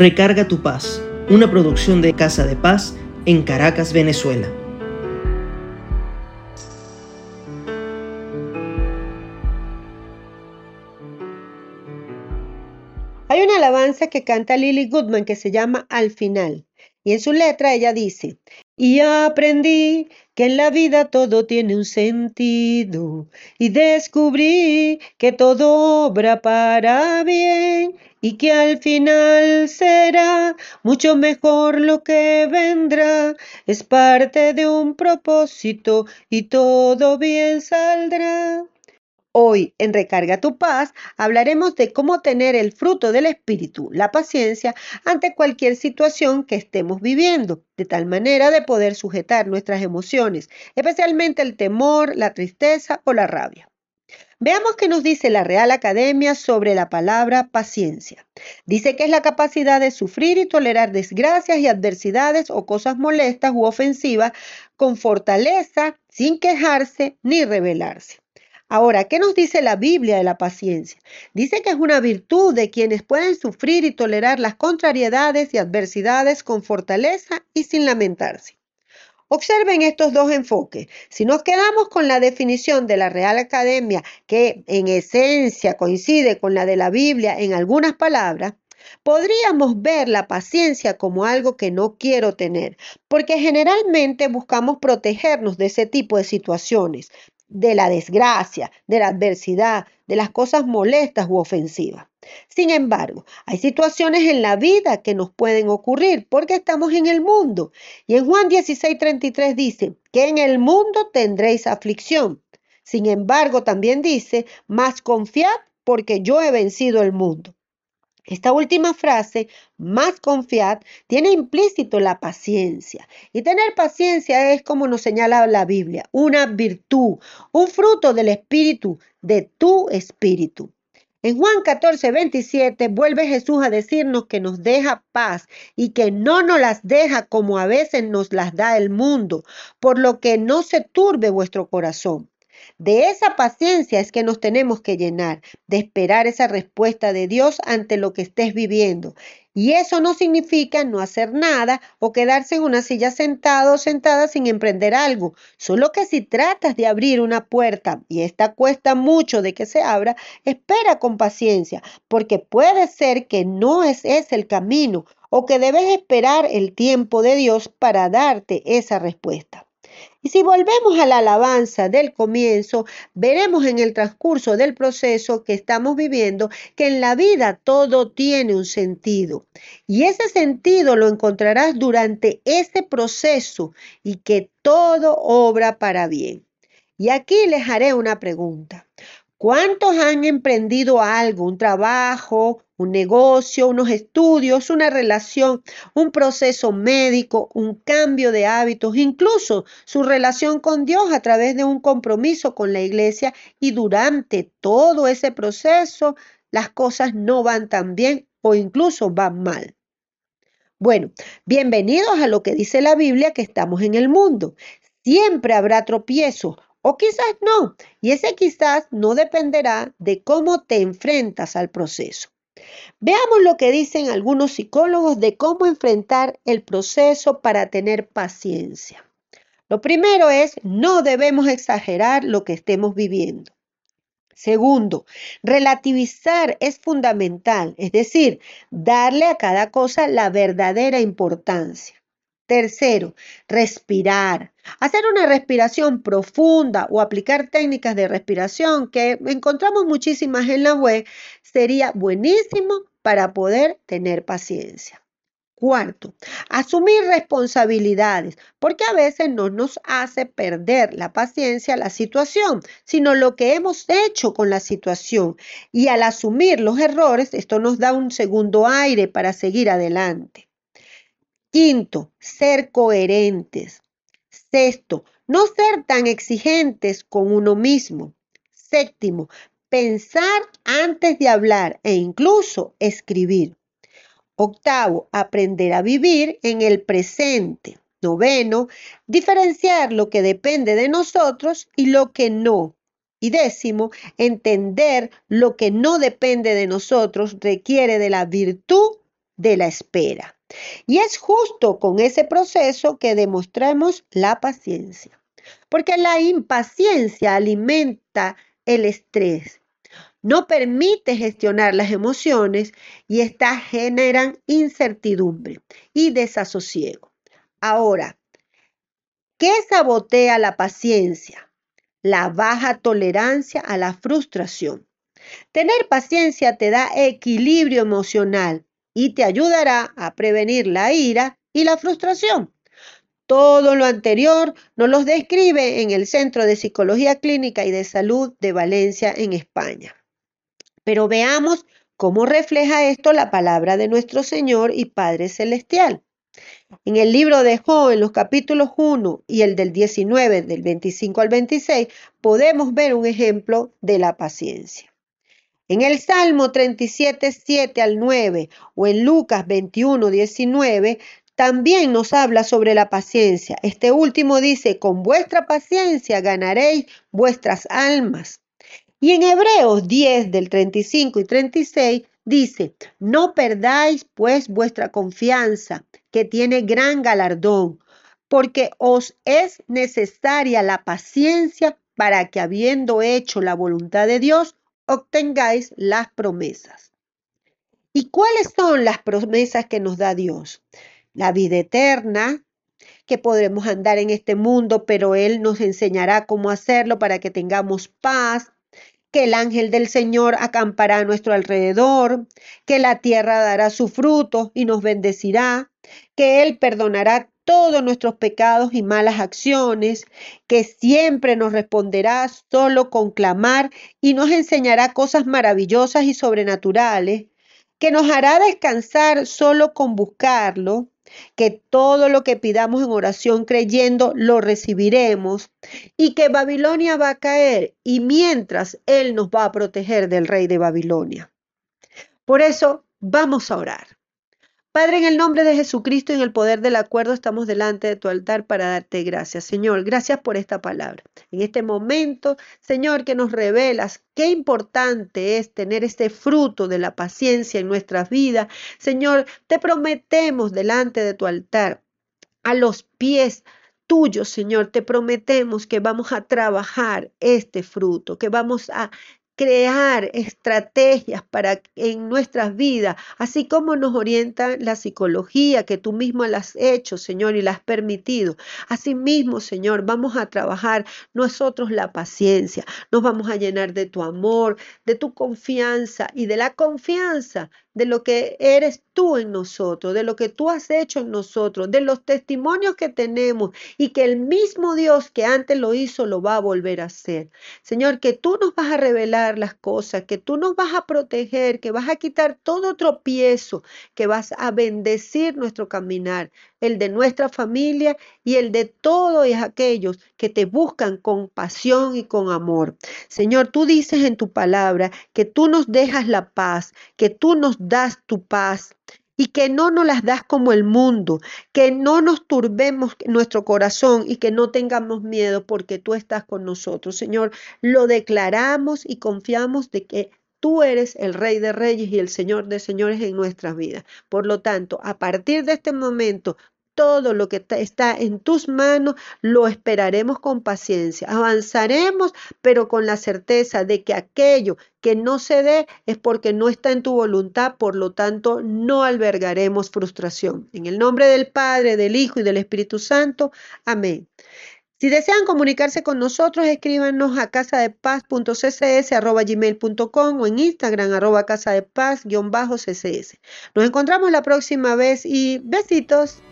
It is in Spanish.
Recarga tu paz, una producción de Casa de Paz en Caracas, Venezuela. Hay una alabanza que canta Lily Goodman que se llama Al final. Y en su letra ella dice, y aprendí que en la vida todo tiene un sentido y descubrí que todo obra para bien y que al final será mucho mejor lo que vendrá. Es parte de un propósito y todo bien saldrá. Hoy en Recarga tu paz hablaremos de cómo tener el fruto del Espíritu, la paciencia, ante cualquier situación que estemos viviendo, de tal manera de poder sujetar nuestras emociones, especialmente el temor, la tristeza o la rabia. Veamos qué nos dice la Real Academia sobre la palabra paciencia. Dice que es la capacidad de sufrir y tolerar desgracias y adversidades o cosas molestas u ofensivas con fortaleza, sin quejarse ni rebelarse. Ahora, ¿qué nos dice la Biblia de la paciencia? Dice que es una virtud de quienes pueden sufrir y tolerar las contrariedades y adversidades con fortaleza y sin lamentarse. Observen estos dos enfoques. Si nos quedamos con la definición de la Real Academia, que en esencia coincide con la de la Biblia en algunas palabras, Podríamos ver la paciencia como algo que no quiero tener, porque generalmente buscamos protegernos de ese tipo de situaciones, de la desgracia, de la adversidad, de las cosas molestas u ofensivas. Sin embargo, hay situaciones en la vida que nos pueden ocurrir porque estamos en el mundo. Y en Juan 16:33 dice que en el mundo tendréis aflicción. Sin embargo, también dice, más confiad porque yo he vencido el mundo. Esta última frase, más confiad, tiene implícito la paciencia. Y tener paciencia es, como nos señala la Biblia, una virtud, un fruto del espíritu, de tu espíritu. En Juan 14, 27 vuelve Jesús a decirnos que nos deja paz y que no nos las deja como a veces nos las da el mundo, por lo que no se turbe vuestro corazón. De esa paciencia es que nos tenemos que llenar, de esperar esa respuesta de Dios ante lo que estés viviendo. Y eso no significa no hacer nada o quedarse en una silla sentado o sentada sin emprender algo. Solo que si tratas de abrir una puerta y esta cuesta mucho de que se abra, espera con paciencia, porque puede ser que no es ese el camino o que debes esperar el tiempo de Dios para darte esa respuesta. Y si volvemos a la alabanza del comienzo, veremos en el transcurso del proceso que estamos viviendo que en la vida todo tiene un sentido. Y ese sentido lo encontrarás durante ese proceso y que todo obra para bien. Y aquí les haré una pregunta. ¿Cuántos han emprendido algo, un trabajo, un negocio, unos estudios, una relación, un proceso médico, un cambio de hábitos, incluso su relación con Dios a través de un compromiso con la iglesia y durante todo ese proceso las cosas no van tan bien o incluso van mal? Bueno, bienvenidos a lo que dice la Biblia que estamos en el mundo. Siempre habrá tropiezos, o quizás no, y ese quizás no dependerá de cómo te enfrentas al proceso. Veamos lo que dicen algunos psicólogos de cómo enfrentar el proceso para tener paciencia. Lo primero es, no debemos exagerar lo que estemos viviendo. Segundo, relativizar es fundamental, es decir, darle a cada cosa la verdadera importancia. Tercero, respirar. Hacer una respiración profunda o aplicar técnicas de respiración que encontramos muchísimas en la web sería buenísimo para poder tener paciencia. Cuarto, asumir responsabilidades, porque a veces no nos hace perder la paciencia la situación, sino lo que hemos hecho con la situación. Y al asumir los errores, esto nos da un segundo aire para seguir adelante. Quinto, ser coherentes. Sexto, no ser tan exigentes con uno mismo. Séptimo, pensar antes de hablar e incluso escribir. Octavo, aprender a vivir en el presente. Noveno, diferenciar lo que depende de nosotros y lo que no. Y décimo, entender lo que no depende de nosotros requiere de la virtud de la espera. Y es justo con ese proceso que demostramos la paciencia, porque la impaciencia alimenta el estrés, no permite gestionar las emociones y estas generan incertidumbre y desasosiego. Ahora, ¿qué sabotea la paciencia? La baja tolerancia a la frustración. Tener paciencia te da equilibrio emocional y te ayudará a prevenir la ira y la frustración. Todo lo anterior nos lo describe en el Centro de Psicología Clínica y de Salud de Valencia, en España. Pero veamos cómo refleja esto la palabra de nuestro Señor y Padre Celestial. En el libro de Job, en los capítulos 1 y el del 19, del 25 al 26, podemos ver un ejemplo de la paciencia. En el Salmo 37, 7 al 9 o en Lucas 21, 19, también nos habla sobre la paciencia. Este último dice, con vuestra paciencia ganaréis vuestras almas. Y en Hebreos 10 del 35 y 36 dice, no perdáis pues vuestra confianza, que tiene gran galardón, porque os es necesaria la paciencia para que habiendo hecho la voluntad de Dios, obtengáis las promesas. ¿Y cuáles son las promesas que nos da Dios? La vida eterna, que podremos andar en este mundo, pero Él nos enseñará cómo hacerlo para que tengamos paz, que el ángel del Señor acampará a nuestro alrededor, que la tierra dará su fruto y nos bendecirá, que Él perdonará todos nuestros pecados y malas acciones, que siempre nos responderá solo con clamar y nos enseñará cosas maravillosas y sobrenaturales, que nos hará descansar solo con buscarlo, que todo lo que pidamos en oración creyendo lo recibiremos y que Babilonia va a caer y mientras Él nos va a proteger del rey de Babilonia. Por eso vamos a orar. Padre, en el nombre de Jesucristo y en el poder del acuerdo estamos delante de tu altar para darte gracias. Señor, gracias por esta palabra. En este momento, Señor, que nos revelas qué importante es tener este fruto de la paciencia en nuestras vidas. Señor, te prometemos delante de tu altar, a los pies tuyos, Señor, te prometemos que vamos a trabajar este fruto, que vamos a crear estrategias para en nuestras vidas, así como nos orienta la psicología que tú mismo las has hecho, Señor, y las has permitido. Asimismo, Señor, vamos a trabajar nosotros la paciencia, nos vamos a llenar de tu amor, de tu confianza y de la confianza de lo que eres tú en nosotros, de lo que tú has hecho en nosotros, de los testimonios que tenemos y que el mismo Dios que antes lo hizo lo va a volver a hacer. Señor, que tú nos vas a revelar las cosas, que tú nos vas a proteger, que vas a quitar todo tropiezo, que vas a bendecir nuestro caminar, el de nuestra familia y el de todos aquellos que te buscan con pasión y con amor. Señor, tú dices en tu palabra que tú nos dejas la paz, que tú nos das tu paz y que no nos las das como el mundo, que no nos turbemos nuestro corazón y que no tengamos miedo porque tú estás con nosotros. Señor, lo declaramos y confiamos de que Tú eres el Rey de Reyes y el Señor de Señores en nuestras vidas. Por lo tanto, a partir de este momento, todo lo que está en tus manos lo esperaremos con paciencia. Avanzaremos, pero con la certeza de que aquello que no se dé es porque no está en tu voluntad, por lo tanto no albergaremos frustración. En el nombre del Padre, del Hijo y del Espíritu Santo. Amén. Si desean comunicarse con nosotros, escríbanos a casadepaz.ccs.gmail.com o en Instagram arroba casadepaz-ccs. Nos encontramos la próxima vez y besitos.